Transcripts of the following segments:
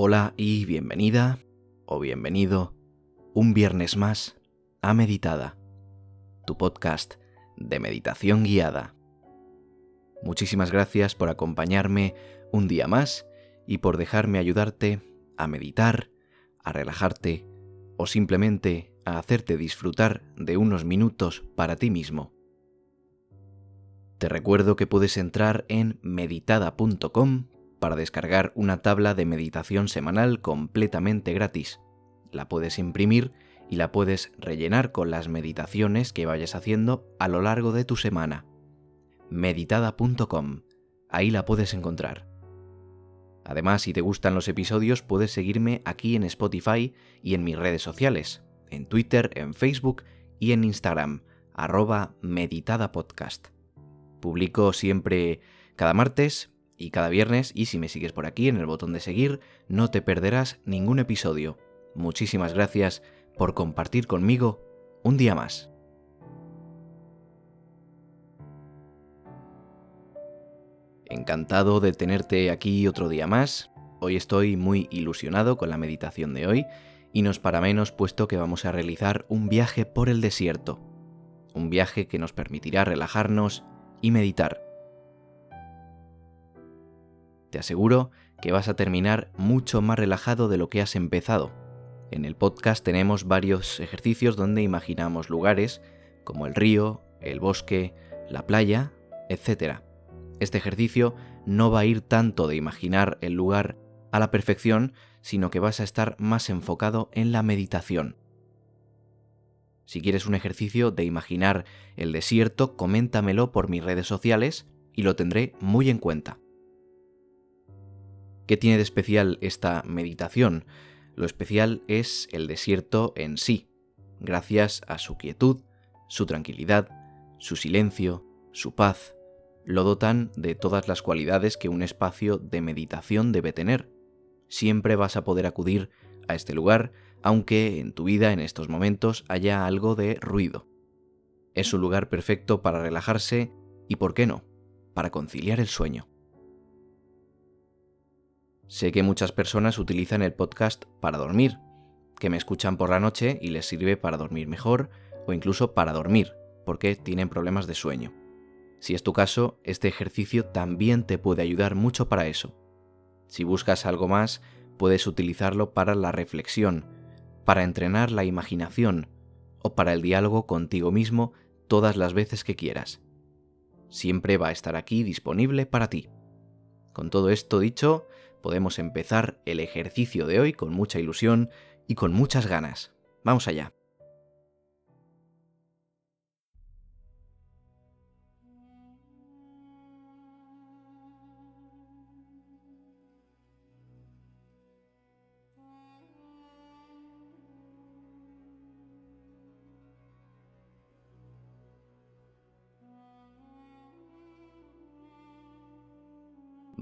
Hola y bienvenida o bienvenido un viernes más a Meditada, tu podcast de meditación guiada. Muchísimas gracias por acompañarme un día más y por dejarme ayudarte a meditar, a relajarte o simplemente a hacerte disfrutar de unos minutos para ti mismo. Te recuerdo que puedes entrar en meditada.com para descargar una tabla de meditación semanal completamente gratis. La puedes imprimir y la puedes rellenar con las meditaciones que vayas haciendo a lo largo de tu semana. meditada.com. Ahí la puedes encontrar. Además, si te gustan los episodios, puedes seguirme aquí en Spotify y en mis redes sociales, en Twitter, en Facebook y en Instagram, arroba meditadapodcast. Publico siempre cada martes y cada viernes y si me sigues por aquí en el botón de seguir no te perderás ningún episodio. Muchísimas gracias por compartir conmigo un día más. Encantado de tenerte aquí otro día más. Hoy estoy muy ilusionado con la meditación de hoy y nos para menos puesto que vamos a realizar un viaje por el desierto. Un viaje que nos permitirá relajarnos y meditar te aseguro que vas a terminar mucho más relajado de lo que has empezado. En el podcast tenemos varios ejercicios donde imaginamos lugares como el río, el bosque, la playa, etc. Este ejercicio no va a ir tanto de imaginar el lugar a la perfección, sino que vas a estar más enfocado en la meditación. Si quieres un ejercicio de imaginar el desierto, coméntamelo por mis redes sociales y lo tendré muy en cuenta. ¿Qué tiene de especial esta meditación? Lo especial es el desierto en sí, gracias a su quietud, su tranquilidad, su silencio, su paz, lo dotan de todas las cualidades que un espacio de meditación debe tener. Siempre vas a poder acudir a este lugar, aunque en tu vida en estos momentos haya algo de ruido. Es un lugar perfecto para relajarse y, ¿por qué no?, para conciliar el sueño. Sé que muchas personas utilizan el podcast para dormir, que me escuchan por la noche y les sirve para dormir mejor o incluso para dormir, porque tienen problemas de sueño. Si es tu caso, este ejercicio también te puede ayudar mucho para eso. Si buscas algo más, puedes utilizarlo para la reflexión, para entrenar la imaginación o para el diálogo contigo mismo todas las veces que quieras. Siempre va a estar aquí disponible para ti. Con todo esto dicho, podemos empezar el ejercicio de hoy con mucha ilusión y con muchas ganas. Vamos allá.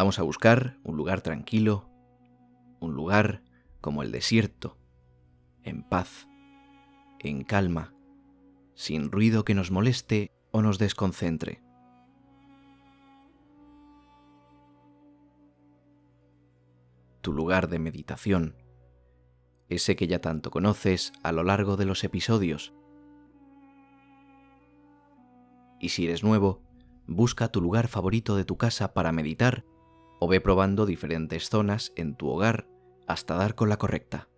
Vamos a buscar un lugar tranquilo, un lugar como el desierto, en paz, en calma, sin ruido que nos moleste o nos desconcentre. Tu lugar de meditación, ese que ya tanto conoces a lo largo de los episodios. Y si eres nuevo, busca tu lugar favorito de tu casa para meditar o ve probando diferentes zonas en tu hogar hasta dar con la correcta.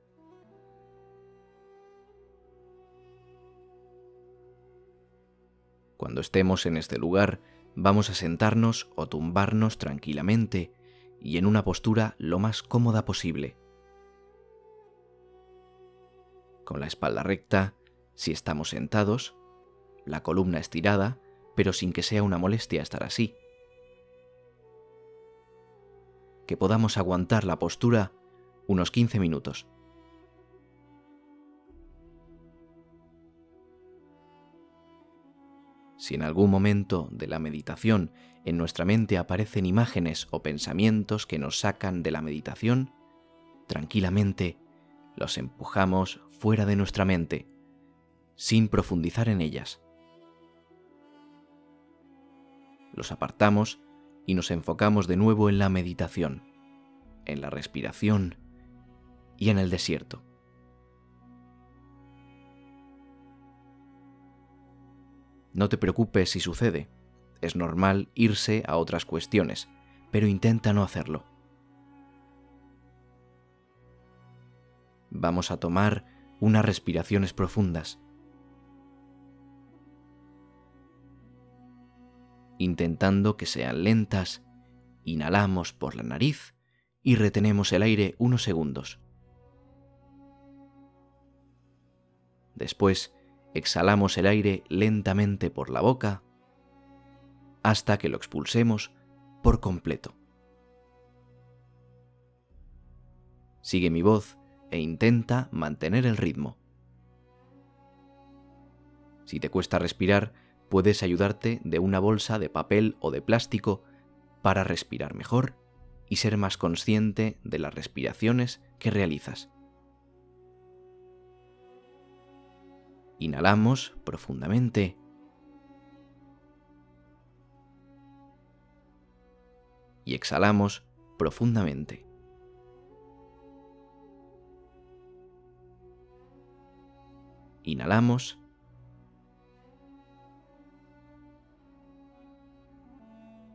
Cuando estemos en este lugar, vamos a sentarnos o tumbarnos tranquilamente y en una postura lo más cómoda posible. Con la espalda recta, si estamos sentados, la columna estirada, pero sin que sea una molestia estar así. Que podamos aguantar la postura unos 15 minutos. Si en algún momento de la meditación en nuestra mente aparecen imágenes o pensamientos que nos sacan de la meditación, tranquilamente los empujamos fuera de nuestra mente, sin profundizar en ellas. Los apartamos y nos enfocamos de nuevo en la meditación, en la respiración y en el desierto. No te preocupes si sucede, es normal irse a otras cuestiones, pero intenta no hacerlo. Vamos a tomar unas respiraciones profundas. Intentando que sean lentas, inhalamos por la nariz y retenemos el aire unos segundos. Después, exhalamos el aire lentamente por la boca hasta que lo expulsemos por completo. Sigue mi voz e intenta mantener el ritmo. Si te cuesta respirar, puedes ayudarte de una bolsa de papel o de plástico para respirar mejor y ser más consciente de las respiraciones que realizas. Inhalamos profundamente. Y exhalamos profundamente. Inhalamos.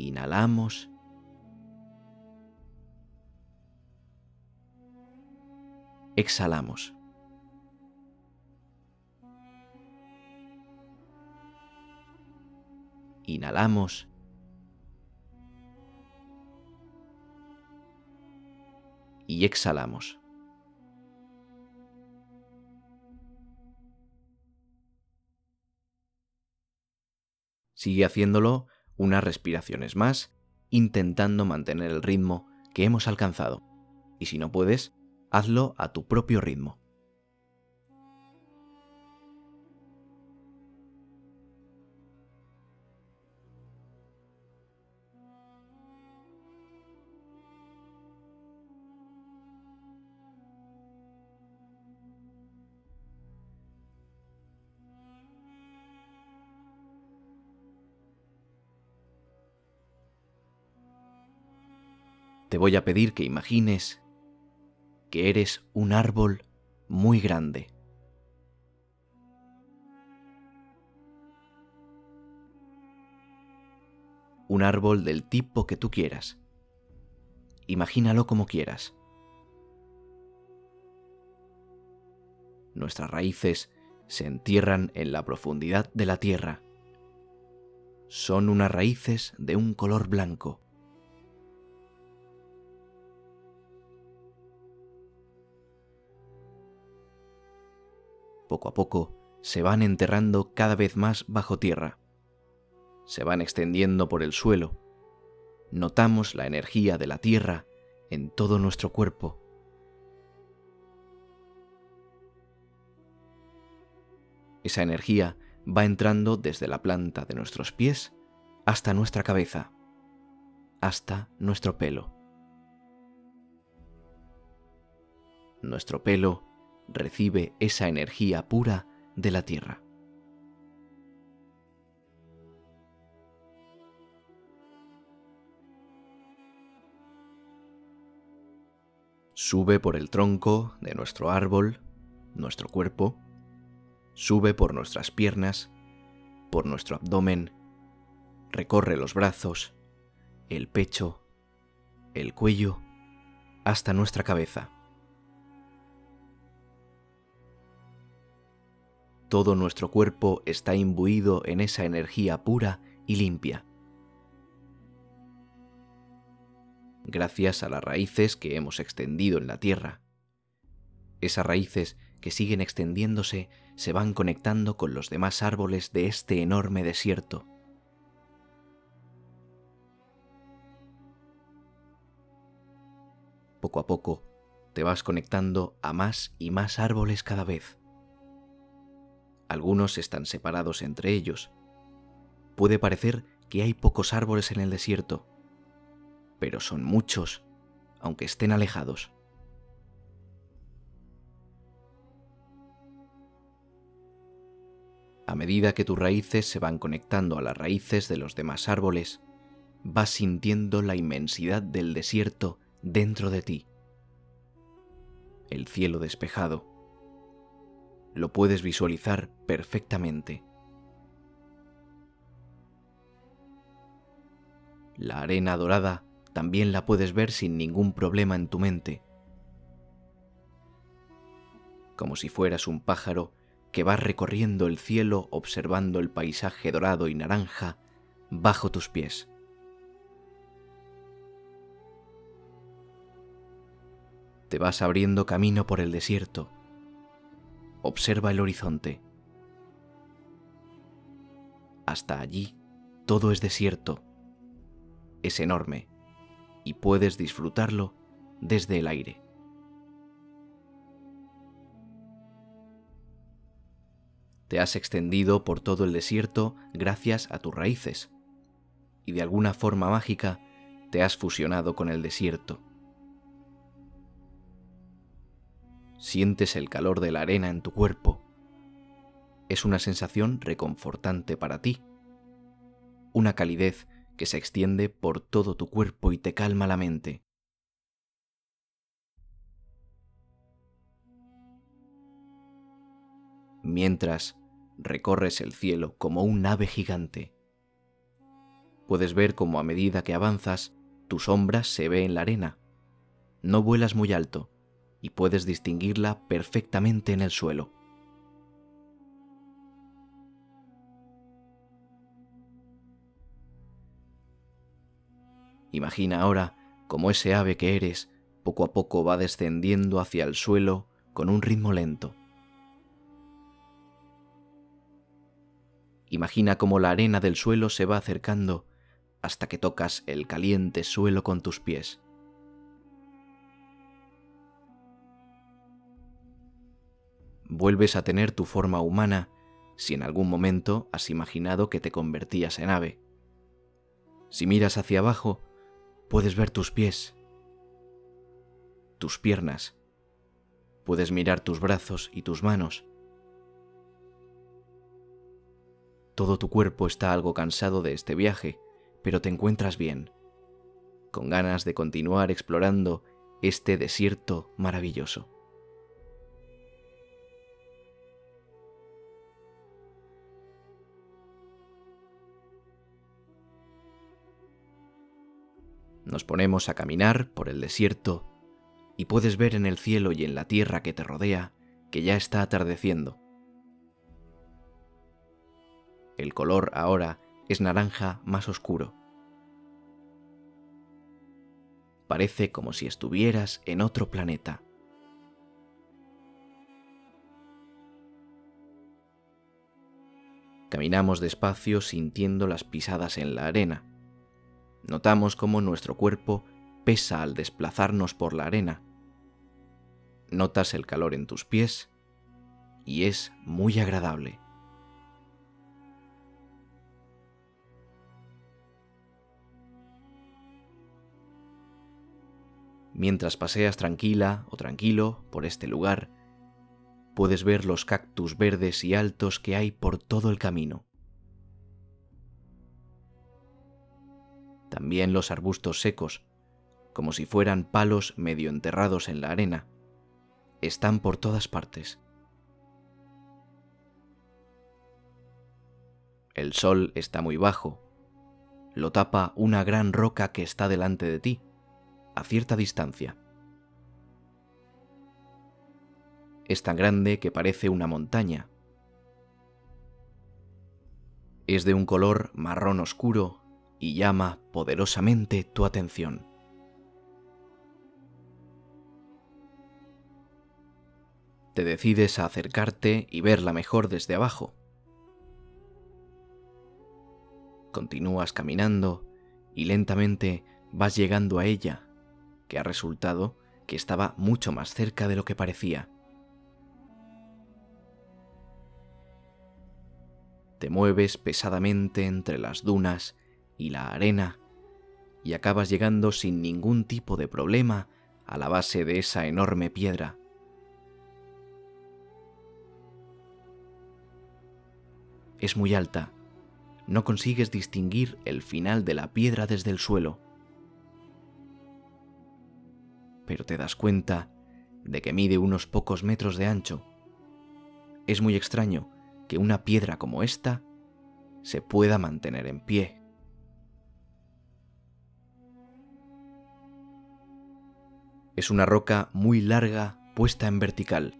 Inhalamos. Exhalamos. Inhalamos. Y exhalamos. Sigue haciéndolo unas respiraciones más, intentando mantener el ritmo que hemos alcanzado. Y si no puedes, hazlo a tu propio ritmo. Voy a pedir que imagines que eres un árbol muy grande. Un árbol del tipo que tú quieras. Imagínalo como quieras. Nuestras raíces se entierran en la profundidad de la tierra. Son unas raíces de un color blanco. Poco a poco, se van enterrando cada vez más bajo tierra. Se van extendiendo por el suelo. Notamos la energía de la tierra en todo nuestro cuerpo. Esa energía va entrando desde la planta de nuestros pies hasta nuestra cabeza, hasta nuestro pelo. Nuestro pelo recibe esa energía pura de la tierra. Sube por el tronco de nuestro árbol, nuestro cuerpo, sube por nuestras piernas, por nuestro abdomen, recorre los brazos, el pecho, el cuello, hasta nuestra cabeza. Todo nuestro cuerpo está imbuido en esa energía pura y limpia. Gracias a las raíces que hemos extendido en la tierra. Esas raíces que siguen extendiéndose se van conectando con los demás árboles de este enorme desierto. Poco a poco te vas conectando a más y más árboles cada vez. Algunos están separados entre ellos. Puede parecer que hay pocos árboles en el desierto, pero son muchos, aunque estén alejados. A medida que tus raíces se van conectando a las raíces de los demás árboles, vas sintiendo la inmensidad del desierto dentro de ti. El cielo despejado. Lo puedes visualizar perfectamente. La arena dorada también la puedes ver sin ningún problema en tu mente, como si fueras un pájaro que vas recorriendo el cielo observando el paisaje dorado y naranja bajo tus pies. Te vas abriendo camino por el desierto. Observa el horizonte. Hasta allí todo es desierto. Es enorme y puedes disfrutarlo desde el aire. te has extendido por todo el desierto gracias a tus raíces, y de alguna forma mágica te has fusionado con el desierto. Sientes el calor de la arena en tu cuerpo. Es una sensación reconfortante para ti, una calidez que se extiende por todo tu cuerpo y te calma la mente. Mientras recorres el cielo como un ave gigante. Puedes ver cómo a medida que avanzas, tu sombra se ve en la arena. No vuelas muy alto y puedes distinguirla perfectamente en el suelo. Imagina ahora cómo ese ave que eres poco a poco va descendiendo hacia el suelo con un ritmo lento. Imagina cómo la arena del suelo se va acercando hasta que tocas el caliente suelo con tus pies. Vuelves a tener tu forma humana si en algún momento has imaginado que te convertías en ave. Si miras hacia abajo, puedes ver tus pies, tus piernas, puedes mirar tus brazos y tus manos, Todo tu cuerpo está algo cansado de este viaje, pero te encuentras bien, con ganas de continuar explorando este desierto maravilloso. Nos ponemos a caminar por el desierto y puedes ver en el cielo y en la tierra que te rodea que ya está atardeciendo. El color ahora es naranja más oscuro. Parece como si estuvieras en otro planeta. Caminamos despacio sintiendo las pisadas en la arena. Notamos cómo nuestro cuerpo pesa al desplazarnos por la arena. Notas el calor en tus pies y es muy agradable. Mientras paseas tranquila o tranquilo por este lugar, puedes ver los cactus verdes y altos que hay por todo el camino. También los arbustos secos, como si fueran palos medio enterrados en la arena, están por todas partes. El sol está muy bajo, lo tapa una gran roca que está delante de ti a cierta distancia. Es tan grande que parece una montaña. Es de un color marrón oscuro y llama poderosamente tu atención. Te decides a acercarte y verla mejor desde abajo. Continúas caminando y lentamente vas llegando a ella que ha resultado que estaba mucho más cerca de lo que parecía. Te mueves pesadamente entre las dunas y la arena y acabas llegando sin ningún tipo de problema a la base de esa enorme piedra. Es muy alta. No consigues distinguir el final de la piedra desde el suelo. Pero te das cuenta de que mide unos pocos metros de ancho. Es muy extraño que una piedra como esta se pueda mantener en pie. Es una roca muy larga puesta en vertical,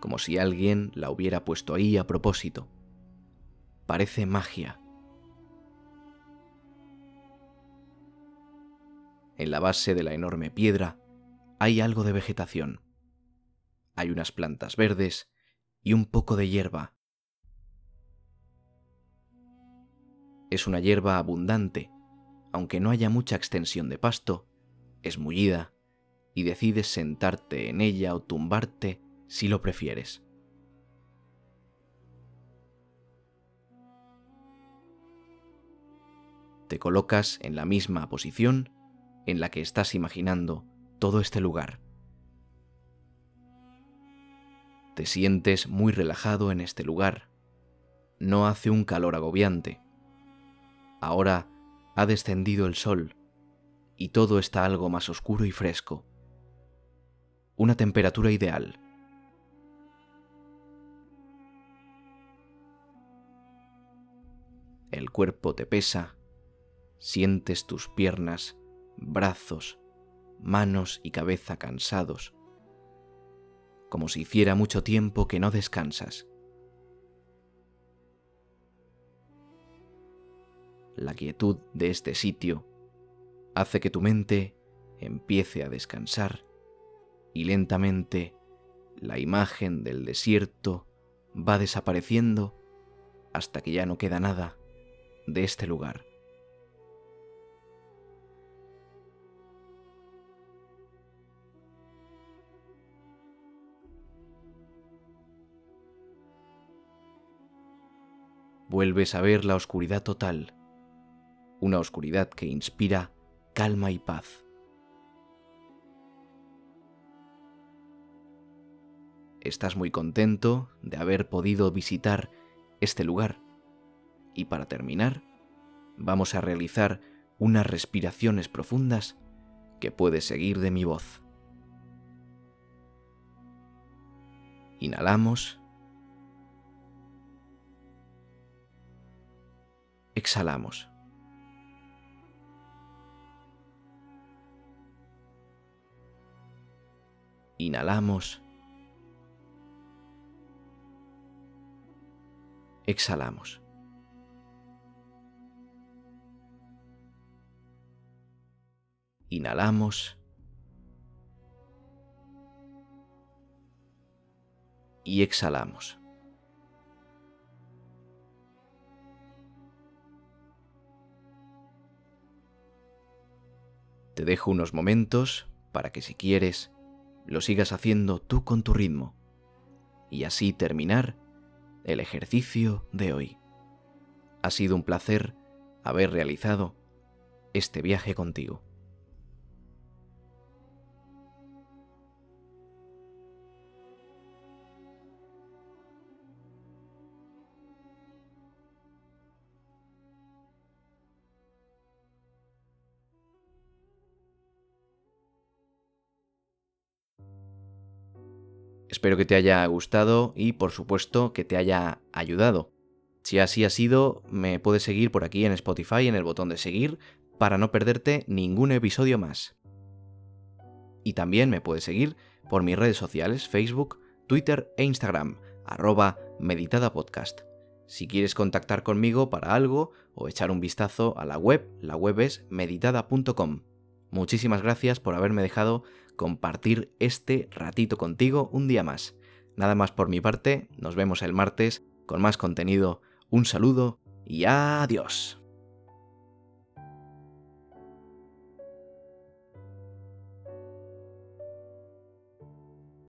como si alguien la hubiera puesto ahí a propósito. Parece magia. En la base de la enorme piedra hay algo de vegetación. Hay unas plantas verdes y un poco de hierba Es una hierba abundante, aunque no haya mucha extensión de pasto, es mullida y decides sentarte en ella o tumbarte si lo prefieres. Te colocas en la misma posición en la que estás imaginando todo este lugar. Te sientes muy relajado en este lugar. No hace un calor agobiante Ahora ha descendido el sol y todo está algo más oscuro y fresco. Una temperatura ideal. El cuerpo te pesa, sientes tus piernas, brazos, manos y cabeza cansados, como si hiciera mucho tiempo que no descansas. la quietud de este sitio hace que tu mente empiece a descansar y lentamente la imagen del desierto va desapareciendo hasta que ya no queda nada de este lugar. Vuelves a ver la oscuridad total una oscuridad que inspira calma y paz. Estás muy contento de haber podido visitar este lugar. Y para terminar, vamos a realizar unas respiraciones profundas que puedes seguir de mi voz. Inhalamos. Exhalamos. Inhalamos. Exhalamos. Inhalamos. Y exhalamos. Te dejo unos momentos para que si quieres lo sigas haciendo tú con tu ritmo y así terminar el ejercicio de hoy. Ha sido un placer haber realizado este viaje contigo. Espero que te haya gustado y por supuesto que te haya ayudado. Si así ha sido, me puedes seguir por aquí en Spotify en el botón de seguir para no perderte ningún episodio más. Y también me puedes seguir por mis redes sociales Facebook, Twitter e Instagram, arroba meditadapodcast. Si quieres contactar conmigo para algo o echar un vistazo a la web, la web es meditada.com. Muchísimas gracias por haberme dejado compartir este ratito contigo un día más. Nada más por mi parte, nos vemos el martes con más contenido. Un saludo y adiós.